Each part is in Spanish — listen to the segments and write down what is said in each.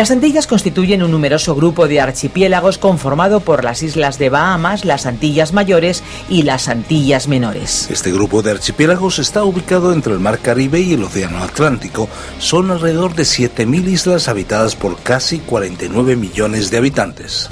Las Antillas constituyen un numeroso grupo de archipiélagos conformado por las islas de Bahamas, las Antillas Mayores y las Antillas Menores. Este grupo de archipiélagos está ubicado entre el Mar Caribe y el Océano Atlántico. Son alrededor de 7.000 islas habitadas por casi 49 millones de habitantes.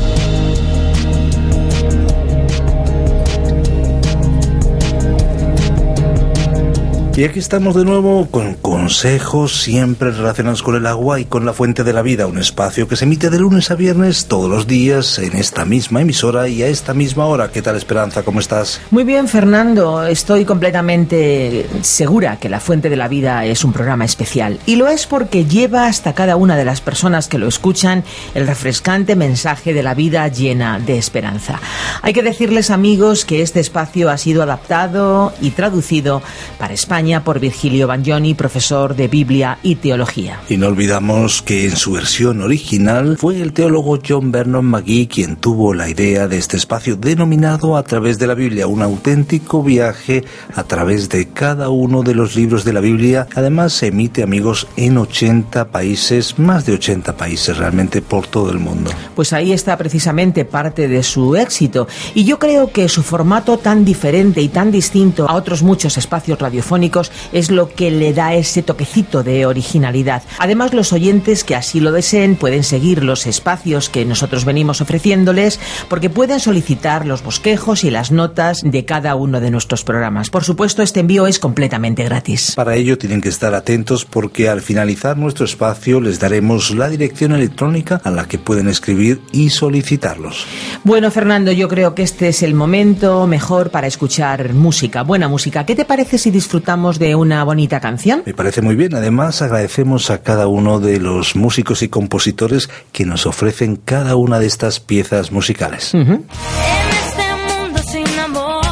Y aquí estamos de nuevo con consejos siempre relacionados con el agua y con la fuente de la vida, un espacio que se emite de lunes a viernes todos los días en esta misma emisora y a esta misma hora. ¿Qué tal Esperanza? ¿Cómo estás? Muy bien, Fernando. Estoy completamente segura que la fuente de la vida es un programa especial. Y lo es porque lleva hasta cada una de las personas que lo escuchan el refrescante mensaje de la vida llena de esperanza. Hay que decirles amigos que este espacio ha sido adaptado y traducido para España por Virgilio Bagnoni, profesor de Biblia y Teología. Y no olvidamos que en su versión original fue el teólogo John Vernon McGee quien tuvo la idea de este espacio denominado a través de la Biblia, un auténtico viaje a través de cada uno de los libros de la Biblia. Además se emite amigos en 80 países, más de 80 países realmente por todo el mundo. Pues ahí está precisamente parte de su éxito y yo creo que su formato tan diferente y tan distinto a otros muchos espacios radiofónicos es lo que le da ese toquecito de originalidad. Además, los oyentes que así lo deseen pueden seguir los espacios que nosotros venimos ofreciéndoles porque pueden solicitar los bosquejos y las notas de cada uno de nuestros programas. Por supuesto, este envío es completamente gratis. Para ello tienen que estar atentos porque al finalizar nuestro espacio les daremos la dirección electrónica a la que pueden escribir y solicitarlos. Bueno, Fernando, yo creo que este es el momento mejor para escuchar música, buena música. ¿Qué te parece si disfrutamos de una bonita canción? Me parece muy bien. Además, agradecemos a cada uno de los músicos y compositores que nos ofrecen cada una de estas piezas musicales. En este mundo sin amor,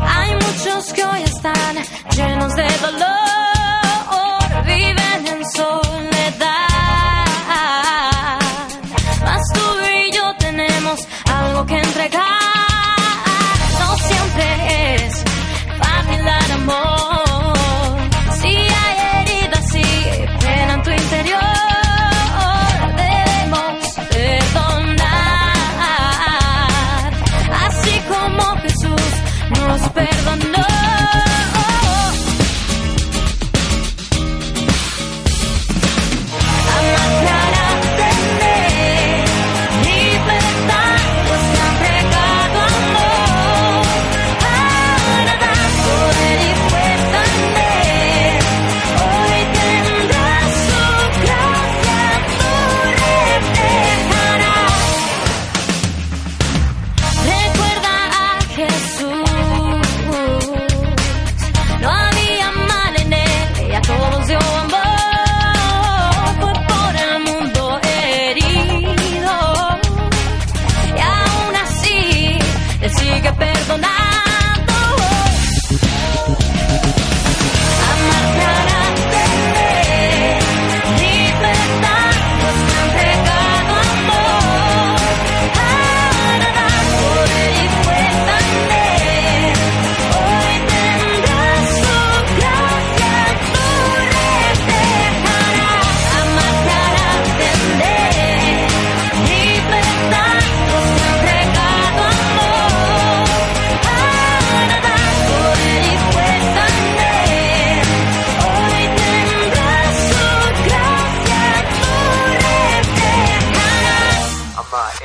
hay muchos que hoy están llenos de dolor,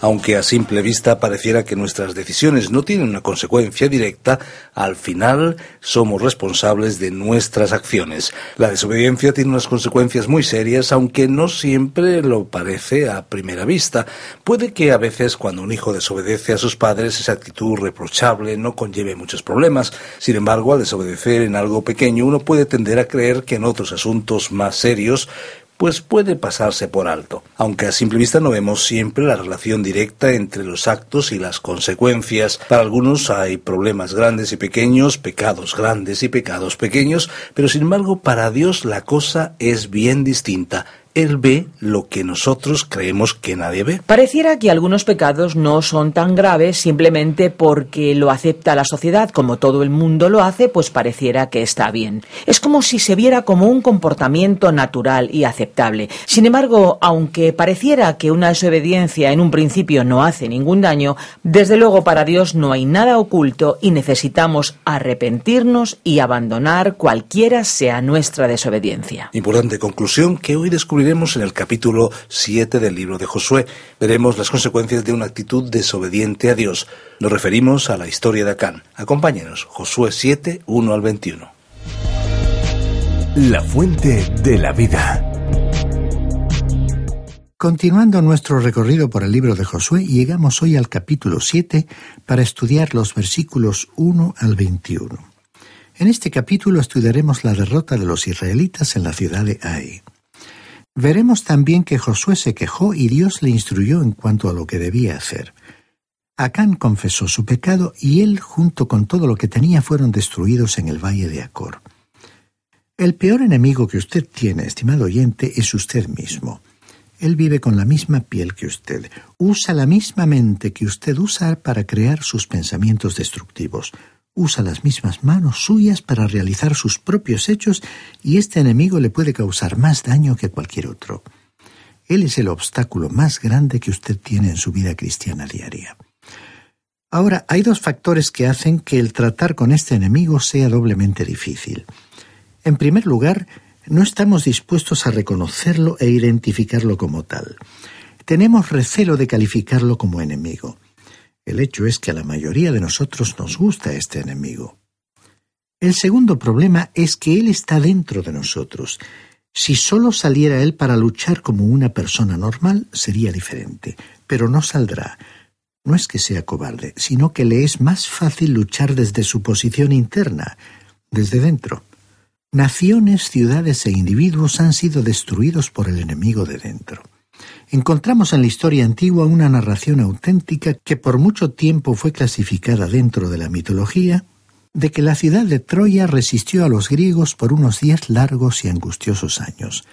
a simple vista pareciera que nuestras decisiones no tienen una consecuencia directa, al final somos responsables de nuestras acciones. La desobediencia tiene unas consecuencias muy serias, aunque no siempre lo parece a primera vista. Puede que a veces cuando un hijo desobedece a sus padres esa actitud reprochable no conlleve muchos problemas. Sin embargo, al desobedecer en algo pequeño uno puede tender a creer que en otros asuntos más serios pues puede pasarse por alto, aunque a simple vista no vemos siempre la relación directa entre los actos y las consecuencias. Para algunos hay problemas grandes y pequeños, pecados grandes y pecados pequeños, pero sin embargo para Dios la cosa es bien distinta. Él ve lo que nosotros creemos que nadie ve. Pareciera que algunos pecados no son tan graves simplemente porque lo acepta la sociedad, como todo el mundo lo hace, pues pareciera que está bien. Es como si se viera como un comportamiento natural y aceptable. Sin embargo, aunque pareciera que una desobediencia en un principio no hace ningún daño, desde luego para Dios no hay nada oculto y necesitamos arrepentirnos y abandonar cualquiera sea nuestra desobediencia. Importante conclusión que hoy descubriremos en el capítulo 7 del libro de Josué. Veremos las consecuencias de una actitud desobediente a Dios. Nos referimos a la historia de Acán. Acompáñenos, Josué 7, 1 al 21. La fuente de la vida. Continuando nuestro recorrido por el libro de Josué, llegamos hoy al capítulo 7 para estudiar los versículos 1 al 21. En este capítulo estudiaremos la derrota de los israelitas en la ciudad de Ai. Veremos también que Josué se quejó y Dios le instruyó en cuanto a lo que debía hacer. Acán confesó su pecado y él, junto con todo lo que tenía, fueron destruidos en el valle de Acor. El peor enemigo que usted tiene, estimado oyente, es usted mismo. Él vive con la misma piel que usted, usa la misma mente que usted usa para crear sus pensamientos destructivos usa las mismas manos suyas para realizar sus propios hechos y este enemigo le puede causar más daño que cualquier otro. Él es el obstáculo más grande que usted tiene en su vida cristiana diaria. Ahora, hay dos factores que hacen que el tratar con este enemigo sea doblemente difícil. En primer lugar, no estamos dispuestos a reconocerlo e identificarlo como tal. Tenemos recelo de calificarlo como enemigo. El hecho es que a la mayoría de nosotros nos gusta este enemigo. El segundo problema es que Él está dentro de nosotros. Si solo saliera Él para luchar como una persona normal, sería diferente, pero no saldrá. No es que sea cobarde, sino que le es más fácil luchar desde su posición interna, desde dentro. Naciones, ciudades e individuos han sido destruidos por el enemigo de dentro encontramos en la historia antigua una narración auténtica que por mucho tiempo fue clasificada dentro de la mitología, de que la ciudad de Troya resistió a los griegos por unos días largos y angustiosos años.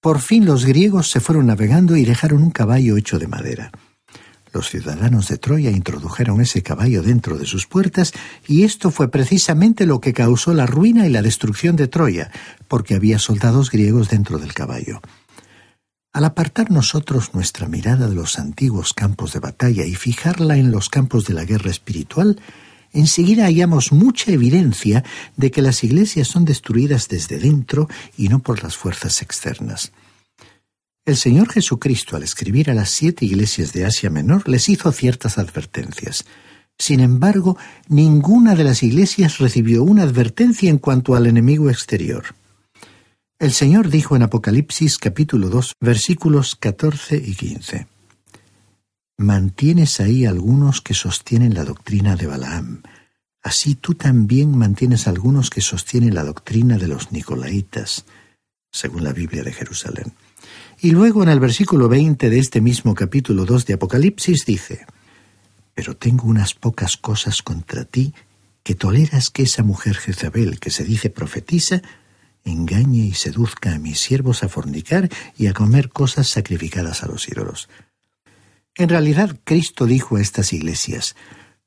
Por fin los griegos se fueron navegando y dejaron un caballo hecho de madera. Los ciudadanos de Troya introdujeron ese caballo dentro de sus puertas y esto fue precisamente lo que causó la ruina y la destrucción de Troya, porque había soldados griegos dentro del caballo. Al apartar nosotros nuestra mirada de los antiguos campos de batalla y fijarla en los campos de la guerra espiritual, enseguida hallamos mucha evidencia de que las iglesias son destruidas desde dentro y no por las fuerzas externas. El Señor Jesucristo, al escribir a las siete iglesias de Asia Menor, les hizo ciertas advertencias. Sin embargo, ninguna de las iglesias recibió una advertencia en cuanto al enemigo exterior. El Señor dijo en Apocalipsis capítulo 2 versículos 14 y 15. Mantienes ahí algunos que sostienen la doctrina de Balaam. Así tú también mantienes algunos que sostienen la doctrina de los Nicolaitas, según la Biblia de Jerusalén. Y luego en el versículo 20 de este mismo capítulo 2 de Apocalipsis dice, Pero tengo unas pocas cosas contra ti, que toleras que esa mujer Jezabel, que se dice profetisa, engañe y seduzca a mis siervos a fornicar y a comer cosas sacrificadas a los ídolos. En realidad, Cristo dijo a estas iglesias,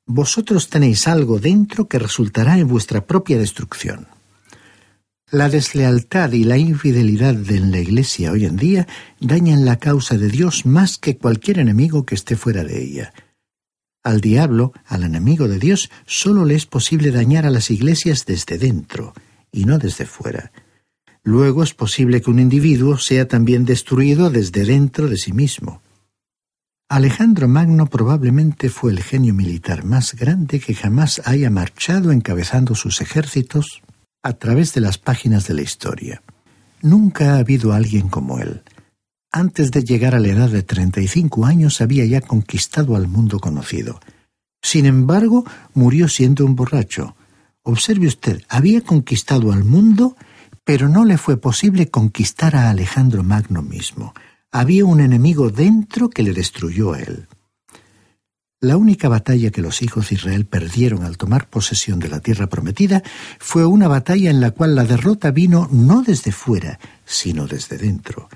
Vosotros tenéis algo dentro que resultará en vuestra propia destrucción. La deslealtad y la infidelidad de la Iglesia hoy en día dañan la causa de Dios más que cualquier enemigo que esté fuera de ella. Al diablo, al enemigo de Dios, solo le es posible dañar a las iglesias desde dentro y no desde fuera. Luego es posible que un individuo sea también destruido desde dentro de sí mismo. Alejandro Magno probablemente fue el genio militar más grande que jamás haya marchado encabezando sus ejércitos a través de las páginas de la historia. Nunca ha habido alguien como él. Antes de llegar a la edad de 35 años había ya conquistado al mundo conocido. Sin embargo, murió siendo un borracho. Observe usted, había conquistado al mundo, pero no le fue posible conquistar a Alejandro Magno mismo había un enemigo dentro que le destruyó a él. La única batalla que los hijos de Israel perdieron al tomar posesión de la tierra prometida fue una batalla en la cual la derrota vino no desde fuera, sino desde dentro.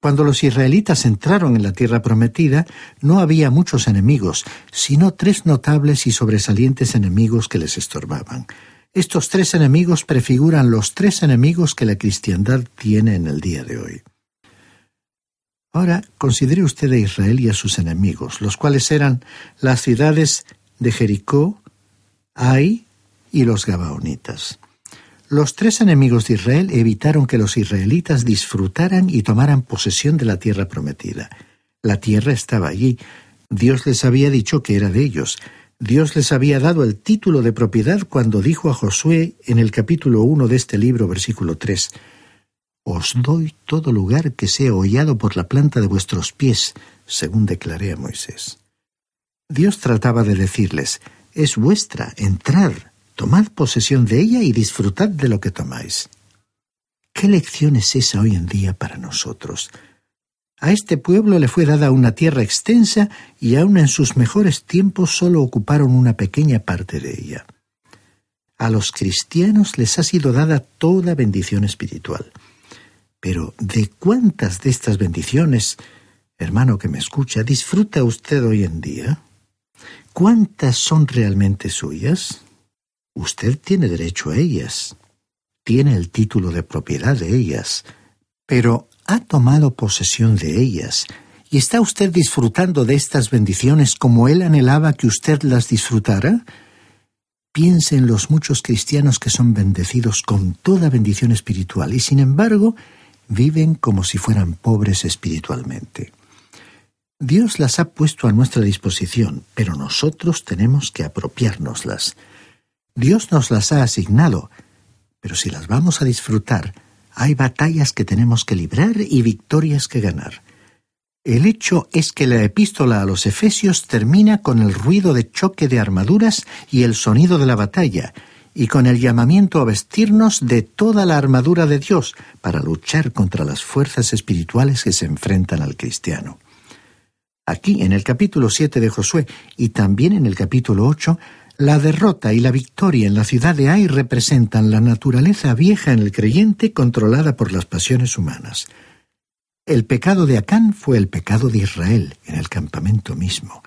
Cuando los israelitas entraron en la tierra prometida, no había muchos enemigos, sino tres notables y sobresalientes enemigos que les estorbaban. Estos tres enemigos prefiguran los tres enemigos que la cristiandad tiene en el día de hoy. Ahora considere usted a Israel y a sus enemigos, los cuales eran las ciudades de Jericó, Ai y los Gabaonitas. Los tres enemigos de Israel evitaron que los israelitas disfrutaran y tomaran posesión de la tierra prometida. La tierra estaba allí. Dios les había dicho que era de ellos. Dios les había dado el título de propiedad cuando dijo a Josué en el capítulo 1 de este libro, versículo 3, os doy todo lugar que sea hollado por la planta de vuestros pies, según declaré a Moisés. Dios trataba de decirles, es vuestra, entrad, tomad posesión de ella y disfrutad de lo que tomáis. ¿Qué lección es esa hoy en día para nosotros? A este pueblo le fue dada una tierra extensa y aun en sus mejores tiempos solo ocuparon una pequeña parte de ella. A los cristianos les ha sido dada toda bendición espiritual. Pero ¿de cuántas de estas bendiciones, hermano que me escucha, disfruta usted hoy en día? ¿Cuántas son realmente suyas? Usted tiene derecho a ellas, tiene el título de propiedad de ellas, pero ¿ha tomado posesión de ellas? ¿Y está usted disfrutando de estas bendiciones como él anhelaba que usted las disfrutara? Piense en los muchos cristianos que son bendecidos con toda bendición espiritual y sin embargo viven como si fueran pobres espiritualmente. Dios las ha puesto a nuestra disposición, pero nosotros tenemos que apropiárnoslas. Dios nos las ha asignado, pero si las vamos a disfrutar, hay batallas que tenemos que librar y victorias que ganar. El hecho es que la epístola a los Efesios termina con el ruido de choque de armaduras y el sonido de la batalla, y con el llamamiento a vestirnos de toda la armadura de Dios para luchar contra las fuerzas espirituales que se enfrentan al cristiano. Aquí, en el capítulo 7 de Josué y también en el capítulo 8, la derrota y la victoria en la ciudad de Ai representan la naturaleza vieja en el creyente controlada por las pasiones humanas. El pecado de Acán fue el pecado de Israel en el campamento mismo.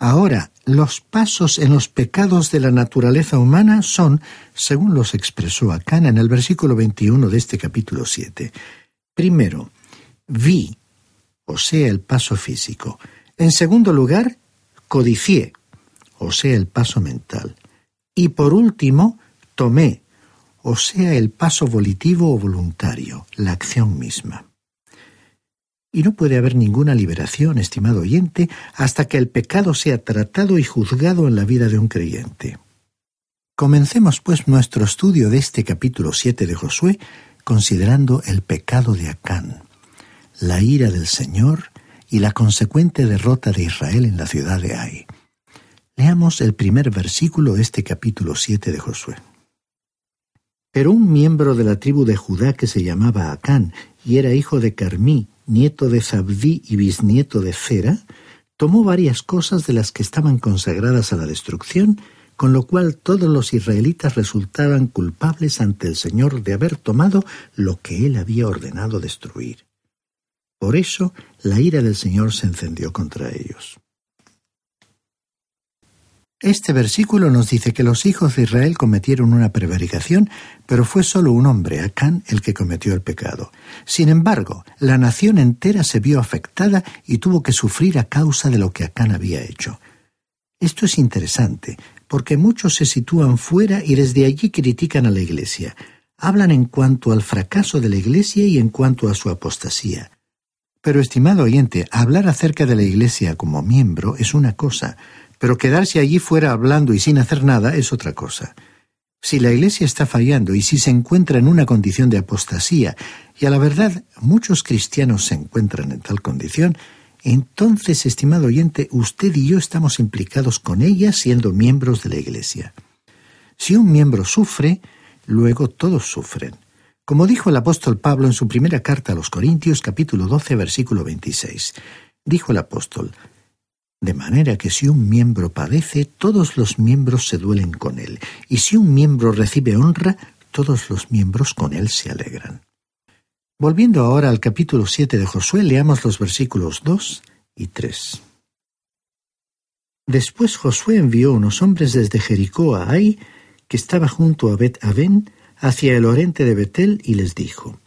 Ahora, los pasos en los pecados de la naturaleza humana son, según los expresó Acán en el versículo 21 de este capítulo 7. Primero, vi, o sea, el paso físico. En segundo lugar, codicié, o sea, el paso mental. Y por último, tomé, o sea, el paso volitivo o voluntario, la acción misma. Y no puede haber ninguna liberación, estimado oyente, hasta que el pecado sea tratado y juzgado en la vida de un creyente. Comencemos pues nuestro estudio de este capítulo 7 de Josué considerando el pecado de Acán, la ira del Señor y la consecuente derrota de Israel en la ciudad de Ai. Leamos el primer versículo de este capítulo 7 de Josué. Pero un miembro de la tribu de Judá que se llamaba Acán y era hijo de Carmí, nieto de Zabdí y bisnieto de Cera, tomó varias cosas de las que estaban consagradas a la destrucción, con lo cual todos los israelitas resultaban culpables ante el Señor de haber tomado lo que él había ordenado destruir. Por eso la ira del Señor se encendió contra ellos. Este versículo nos dice que los hijos de Israel cometieron una prevaricación, pero fue solo un hombre, Acán, el que cometió el pecado. Sin embargo, la nación entera se vio afectada y tuvo que sufrir a causa de lo que Acán había hecho. Esto es interesante, porque muchos se sitúan fuera y desde allí critican a la Iglesia. Hablan en cuanto al fracaso de la Iglesia y en cuanto a su apostasía. Pero, estimado oyente, hablar acerca de la Iglesia como miembro es una cosa, pero quedarse allí fuera hablando y sin hacer nada es otra cosa. Si la Iglesia está fallando y si se encuentra en una condición de apostasía, y a la verdad muchos cristianos se encuentran en tal condición, entonces, estimado oyente, usted y yo estamos implicados con ella siendo miembros de la Iglesia. Si un miembro sufre, luego todos sufren. Como dijo el apóstol Pablo en su primera carta a los Corintios capítulo 12 versículo 26, dijo el apóstol, de manera que si un miembro padece, todos los miembros se duelen con él, y si un miembro recibe honra, todos los miembros con él se alegran. Volviendo ahora al capítulo 7 de Josué, leamos los versículos 2 y 3. Después Josué envió unos hombres desde Jericó a Ai, que estaba junto a Bet Aven, hacia el oriente de Betel, y les dijo,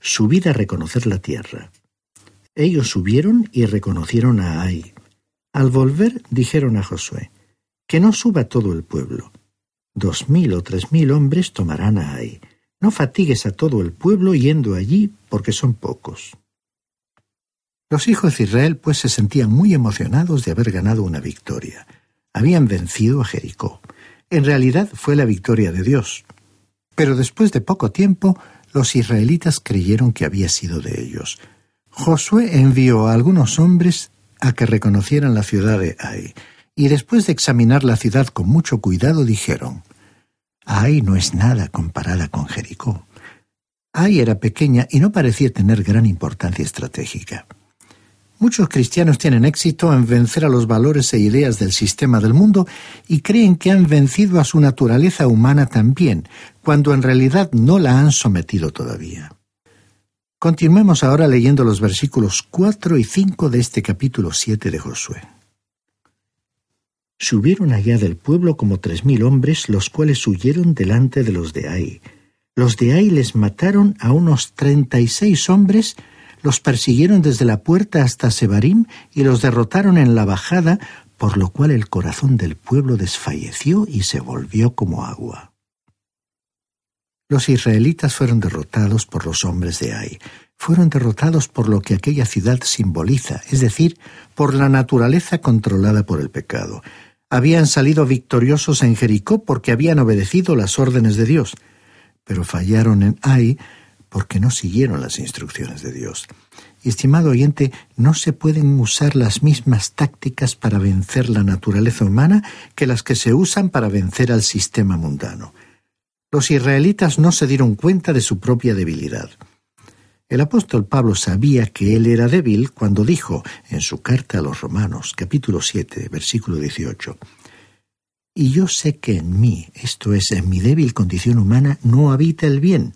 Subid a reconocer la tierra. Ellos subieron y reconocieron a Ai. Al volver dijeron a Josué, que no suba todo el pueblo. Dos mil o tres mil hombres tomarán a Ai. No fatigues a todo el pueblo yendo allí, porque son pocos. Los hijos de Israel pues se sentían muy emocionados de haber ganado una victoria. Habían vencido a Jericó. En realidad fue la victoria de Dios. Pero después de poco tiempo, los israelitas creyeron que había sido de ellos. Josué envió a algunos hombres a que reconocieran la ciudad de Ai, y después de examinar la ciudad con mucho cuidado dijeron, Ai no es nada comparada con Jericó. Ai era pequeña y no parecía tener gran importancia estratégica. Muchos cristianos tienen éxito en vencer a los valores e ideas del sistema del mundo y creen que han vencido a su naturaleza humana también, cuando en realidad no la han sometido todavía. Continuemos ahora leyendo los versículos 4 y 5 de este capítulo 7 de Josué. Subieron allá del pueblo como tres mil hombres, los cuales huyeron delante de los de Ai. Los de Ai les mataron a unos treinta y seis hombres, los persiguieron desde la puerta hasta Sebarim y los derrotaron en la bajada, por lo cual el corazón del pueblo desfalleció y se volvió como agua. Los israelitas fueron derrotados por los hombres de Ai. Fueron derrotados por lo que aquella ciudad simboliza, es decir, por la naturaleza controlada por el pecado. Habían salido victoriosos en Jericó porque habían obedecido las órdenes de Dios, pero fallaron en Ai porque no siguieron las instrucciones de Dios. estimado oyente, no se pueden usar las mismas tácticas para vencer la naturaleza humana que las que se usan para vencer al sistema mundano los israelitas no se dieron cuenta de su propia debilidad. El apóstol Pablo sabía que él era débil cuando dijo en su carta a los Romanos, capítulo 7, versículo 18, Y yo sé que en mí, esto es, en mi débil condición humana, no habita el bien.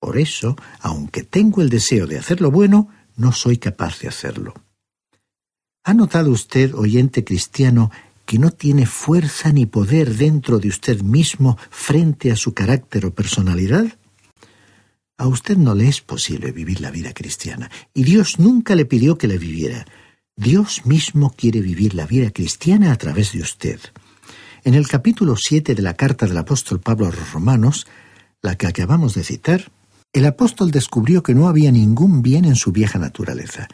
Por eso, aunque tengo el deseo de hacer lo bueno, no soy capaz de hacerlo. ¿Ha notado usted, oyente cristiano, que no tiene fuerza ni poder dentro de usted mismo frente a su carácter o personalidad? A usted no le es posible vivir la vida cristiana, y Dios nunca le pidió que la viviera. Dios mismo quiere vivir la vida cristiana a través de usted. En el capítulo 7 de la carta del apóstol Pablo a los romanos, la que acabamos de citar, el apóstol descubrió que no había ningún bien en su vieja naturaleza,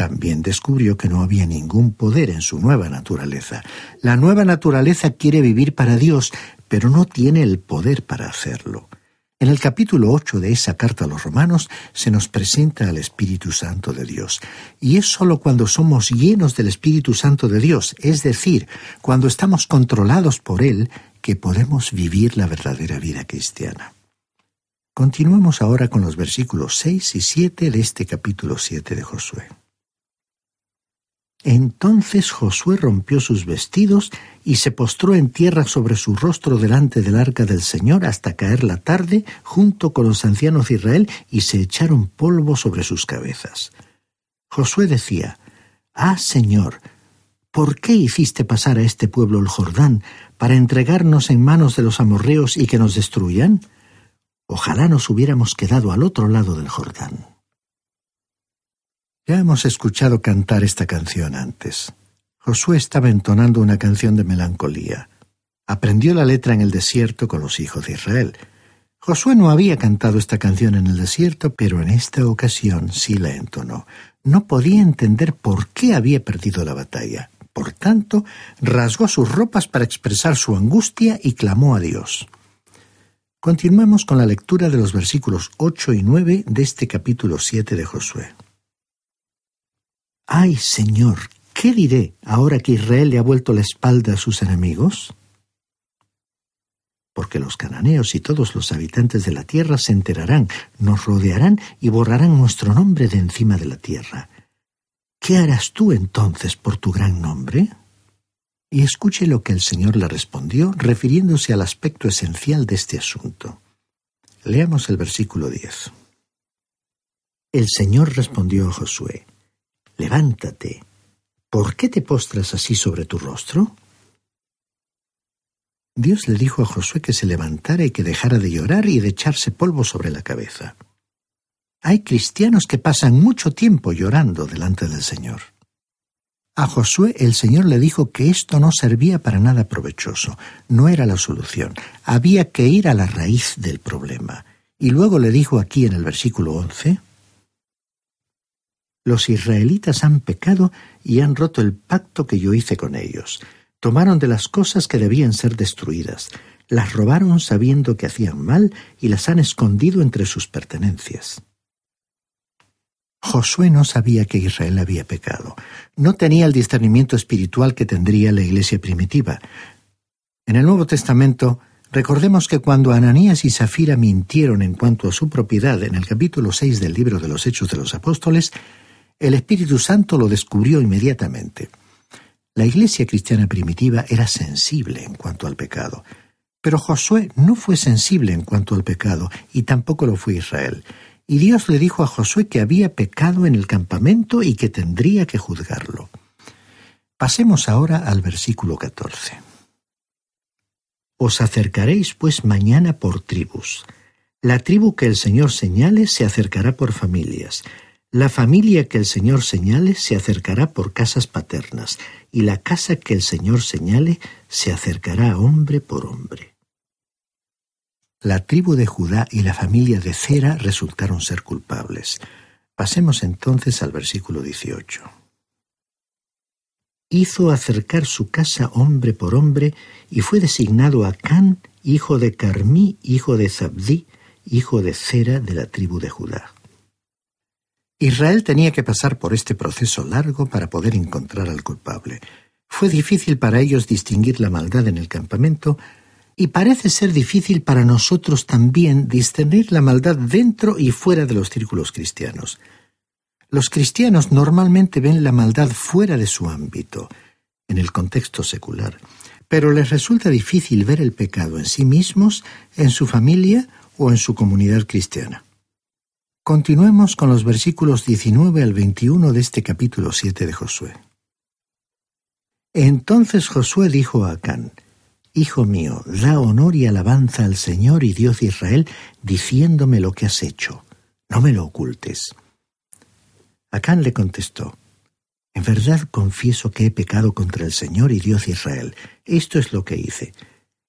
también descubrió que no había ningún poder en su nueva naturaleza. La nueva naturaleza quiere vivir para Dios, pero no tiene el poder para hacerlo. En el capítulo 8 de esa carta a los romanos se nos presenta al Espíritu Santo de Dios, y es sólo cuando somos llenos del Espíritu Santo de Dios, es decir, cuando estamos controlados por Él, que podemos vivir la verdadera vida cristiana. Continuemos ahora con los versículos 6 y 7 de este capítulo 7 de Josué. Entonces Josué rompió sus vestidos y se postró en tierra sobre su rostro delante del arca del Señor hasta caer la tarde junto con los ancianos de Israel y se echaron polvo sobre sus cabezas. Josué decía, Ah, Señor, ¿por qué hiciste pasar a este pueblo el Jordán para entregarnos en manos de los amorreos y que nos destruyan? Ojalá nos hubiéramos quedado al otro lado del Jordán. Ya hemos escuchado cantar esta canción antes. Josué estaba entonando una canción de melancolía. Aprendió la letra en el desierto con los hijos de Israel. Josué no había cantado esta canción en el desierto, pero en esta ocasión sí la entonó. No podía entender por qué había perdido la batalla. Por tanto, rasgó sus ropas para expresar su angustia y clamó a Dios. Continuemos con la lectura de los versículos 8 y 9 de este capítulo 7 de Josué. Ay, Señor, ¿qué diré ahora que Israel le ha vuelto la espalda a sus enemigos? porque los cananeos y todos los habitantes de la tierra se enterarán, nos rodearán y borrarán nuestro nombre de encima de la tierra. ¿Qué harás tú entonces por tu gran nombre? Y escuche lo que el Señor le respondió, refiriéndose al aspecto esencial de este asunto. Leamos el versículo 10. El Señor respondió a Josué, Levántate, ¿por qué te postras así sobre tu rostro? Dios le dijo a Josué que se levantara y que dejara de llorar y de echarse polvo sobre la cabeza. Hay cristianos que pasan mucho tiempo llorando delante del Señor. A Josué el Señor le dijo que esto no servía para nada provechoso, no era la solución, había que ir a la raíz del problema. Y luego le dijo aquí en el versículo 11, Los israelitas han pecado y han roto el pacto que yo hice con ellos. Tomaron de las cosas que debían ser destruidas, las robaron sabiendo que hacían mal y las han escondido entre sus pertenencias. Josué no sabía que Israel había pecado. No tenía el discernimiento espiritual que tendría la iglesia primitiva. En el Nuevo Testamento, recordemos que cuando Ananías y Zafira mintieron en cuanto a su propiedad en el capítulo 6 del libro de los Hechos de los Apóstoles, el Espíritu Santo lo descubrió inmediatamente. La iglesia cristiana primitiva era sensible en cuanto al pecado, pero Josué no fue sensible en cuanto al pecado, y tampoco lo fue Israel. Y Dios le dijo a Josué que había pecado en el campamento y que tendría que juzgarlo. Pasemos ahora al versículo 14. Os acercaréis pues mañana por tribus. La tribu que el Señor señale se acercará por familias. La familia que el Señor señale se acercará por casas paternas, y la casa que el Señor señale se acercará hombre por hombre. La tribu de Judá y la familia de Cera resultaron ser culpables. Pasemos entonces al versículo 18. Hizo acercar su casa hombre por hombre, y fue designado Acán, hijo de Carmí, hijo de Zabdí, hijo de Cera de la tribu de Judá. Israel tenía que pasar por este proceso largo para poder encontrar al culpable. Fue difícil para ellos distinguir la maldad en el campamento y parece ser difícil para nosotros también discernir la maldad dentro y fuera de los círculos cristianos. Los cristianos normalmente ven la maldad fuera de su ámbito, en el contexto secular, pero les resulta difícil ver el pecado en sí mismos, en su familia o en su comunidad cristiana. Continuemos con los versículos 19 al 21 de este capítulo 7 de Josué. Entonces Josué dijo a Acán, Hijo mío, da honor y alabanza al Señor y Dios de Israel, diciéndome lo que has hecho. No me lo ocultes. Acán le contestó, En verdad confieso que he pecado contra el Señor y Dios de Israel. Esto es lo que hice.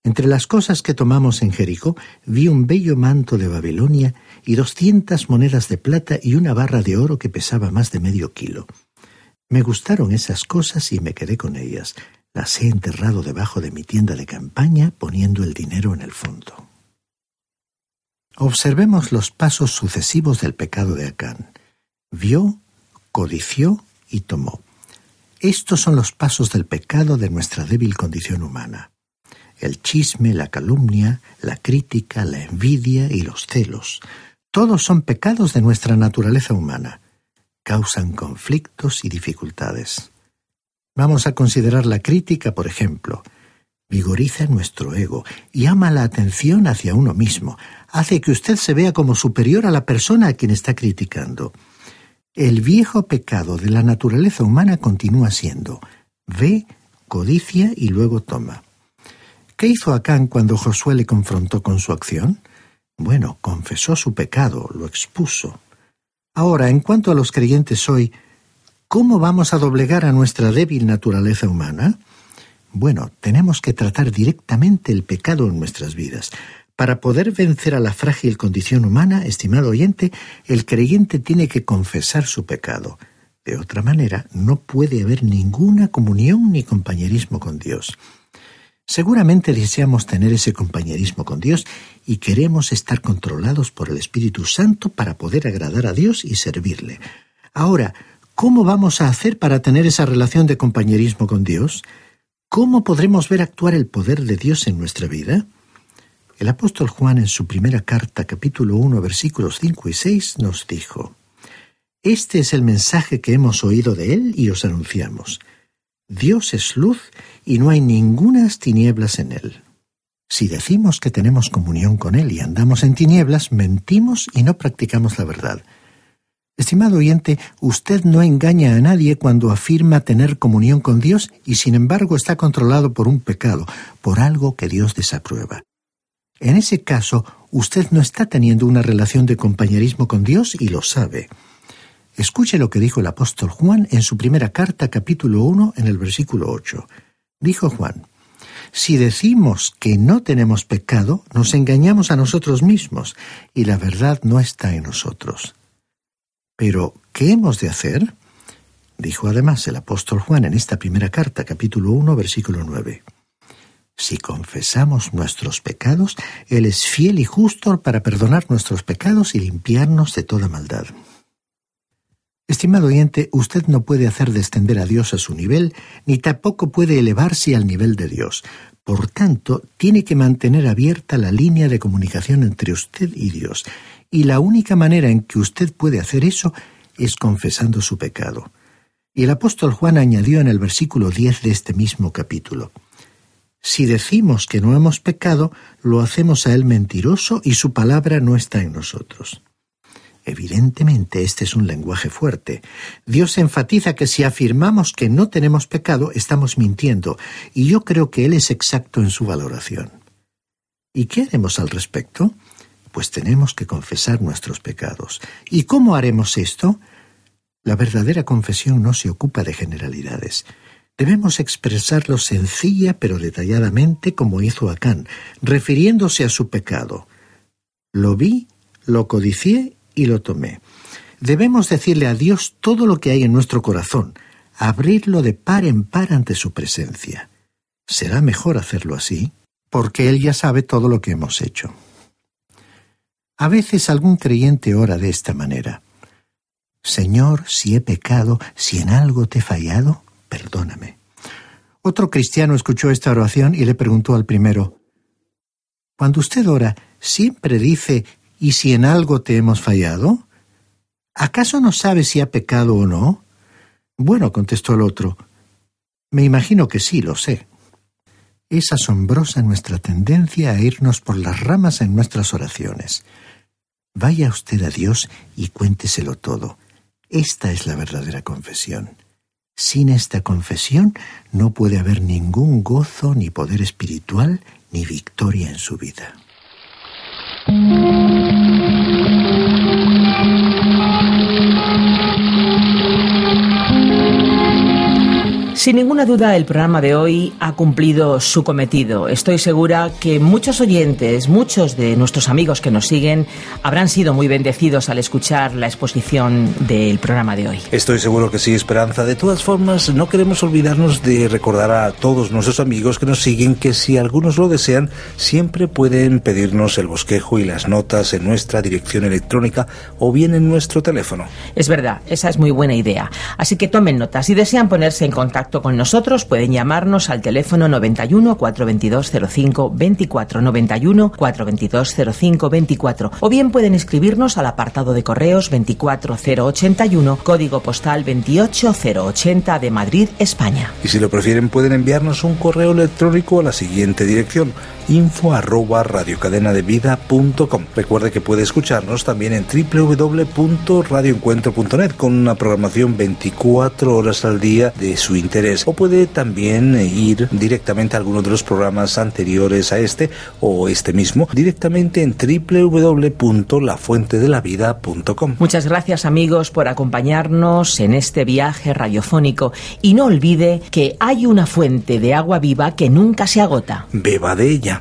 Entre las cosas que tomamos en Jericó vi un bello manto de Babilonia y doscientas monedas de plata y una barra de oro que pesaba más de medio kilo. Me gustaron esas cosas y me quedé con ellas. Las he enterrado debajo de mi tienda de campaña poniendo el dinero en el fondo. Observemos los pasos sucesivos del pecado de Acán. Vio, codició y tomó. Estos son los pasos del pecado de nuestra débil condición humana el chisme, la calumnia, la crítica, la envidia y los celos. Todos son pecados de nuestra naturaleza humana. Causan conflictos y dificultades. Vamos a considerar la crítica, por ejemplo. Vigoriza nuestro ego y ama la atención hacia uno mismo. Hace que usted se vea como superior a la persona a quien está criticando. El viejo pecado de la naturaleza humana continúa siendo ve, codicia y luego toma. ¿Qué hizo Acán cuando Josué le confrontó con su acción? Bueno, confesó su pecado, lo expuso. Ahora, en cuanto a los creyentes hoy, ¿cómo vamos a doblegar a nuestra débil naturaleza humana? Bueno, tenemos que tratar directamente el pecado en nuestras vidas. Para poder vencer a la frágil condición humana, estimado oyente, el creyente tiene que confesar su pecado. De otra manera, no puede haber ninguna comunión ni compañerismo con Dios. Seguramente deseamos tener ese compañerismo con Dios y queremos estar controlados por el Espíritu Santo para poder agradar a Dios y servirle. Ahora, ¿cómo vamos a hacer para tener esa relación de compañerismo con Dios? ¿Cómo podremos ver actuar el poder de Dios en nuestra vida? El apóstol Juan en su primera carta, capítulo 1, versículos 5 y 6, nos dijo, Este es el mensaje que hemos oído de Él y os anunciamos. Dios es luz y no hay ningunas tinieblas en Él. Si decimos que tenemos comunión con Él y andamos en tinieblas, mentimos y no practicamos la verdad. Estimado oyente, usted no engaña a nadie cuando afirma tener comunión con Dios y sin embargo está controlado por un pecado, por algo que Dios desaprueba. En ese caso, usted no está teniendo una relación de compañerismo con Dios y lo sabe. Escuche lo que dijo el apóstol Juan en su primera carta capítulo 1 en el versículo 8. Dijo Juan, Si decimos que no tenemos pecado, nos engañamos a nosotros mismos y la verdad no está en nosotros. Pero, ¿qué hemos de hacer? Dijo además el apóstol Juan en esta primera carta capítulo 1 versículo 9. Si confesamos nuestros pecados, Él es fiel y justo para perdonar nuestros pecados y limpiarnos de toda maldad. Estimado oyente, usted no puede hacer descender a Dios a su nivel, ni tampoco puede elevarse al nivel de Dios. Por tanto, tiene que mantener abierta la línea de comunicación entre usted y Dios. Y la única manera en que usted puede hacer eso es confesando su pecado. Y el apóstol Juan añadió en el versículo 10 de este mismo capítulo, Si decimos que no hemos pecado, lo hacemos a él mentiroso y su palabra no está en nosotros. Evidentemente este es un lenguaje fuerte. Dios enfatiza que si afirmamos que no tenemos pecado, estamos mintiendo, y yo creo que Él es exacto en su valoración. ¿Y qué haremos al respecto? Pues tenemos que confesar nuestros pecados. ¿Y cómo haremos esto? La verdadera confesión no se ocupa de generalidades. Debemos expresarlo sencilla pero detalladamente como hizo Acán, refiriéndose a su pecado. Lo vi, lo codicié y lo tomé. Debemos decirle a Dios todo lo que hay en nuestro corazón, abrirlo de par en par ante su presencia. Será mejor hacerlo así, porque Él ya sabe todo lo que hemos hecho. A veces algún creyente ora de esta manera. Señor, si he pecado, si en algo te he fallado, perdóname. Otro cristiano escuchó esta oración y le preguntó al primero, Cuando usted ora, ¿siempre dice ¿Y si en algo te hemos fallado? ¿Acaso no sabes si ha pecado o no? Bueno, contestó el otro. Me imagino que sí, lo sé. Es asombrosa nuestra tendencia a irnos por las ramas en nuestras oraciones. Vaya usted a Dios y cuénteselo todo. Esta es la verdadera confesión. Sin esta confesión no puede haber ningún gozo, ni poder espiritual, ni victoria en su vida. Sin ninguna duda, el programa de hoy ha cumplido su cometido. Estoy segura que muchos oyentes, muchos de nuestros amigos que nos siguen, habrán sido muy bendecidos al escuchar la exposición del programa de hoy. Estoy seguro que sí, Esperanza. De todas formas, no queremos olvidarnos de recordar a todos nuestros amigos que nos siguen que si algunos lo desean, siempre pueden pedirnos el bosquejo y las notas en nuestra dirección electrónica o bien en nuestro teléfono. Es verdad, esa es muy buena idea. Así que tomen notas. Si desean ponerse en con nosotros, pueden llamarnos al teléfono 91 422 05 24 91 422 05 24 o bien pueden escribirnos al apartado de correos 24081 código postal 28080 de Madrid, España. Y si lo prefieren pueden enviarnos un correo electrónico a la siguiente dirección info arroba radiocadenadevida.com. Recuerde que puede escucharnos también en www.radioencuentro.net con una programación 24 horas al día de su interés. O puede también ir directamente a alguno de los programas anteriores a este o este mismo directamente en www.lafuentedelavida.com. Muchas gracias amigos por acompañarnos en este viaje radiofónico y no olvide que hay una fuente de agua viva que nunca se agota. Beba de ella.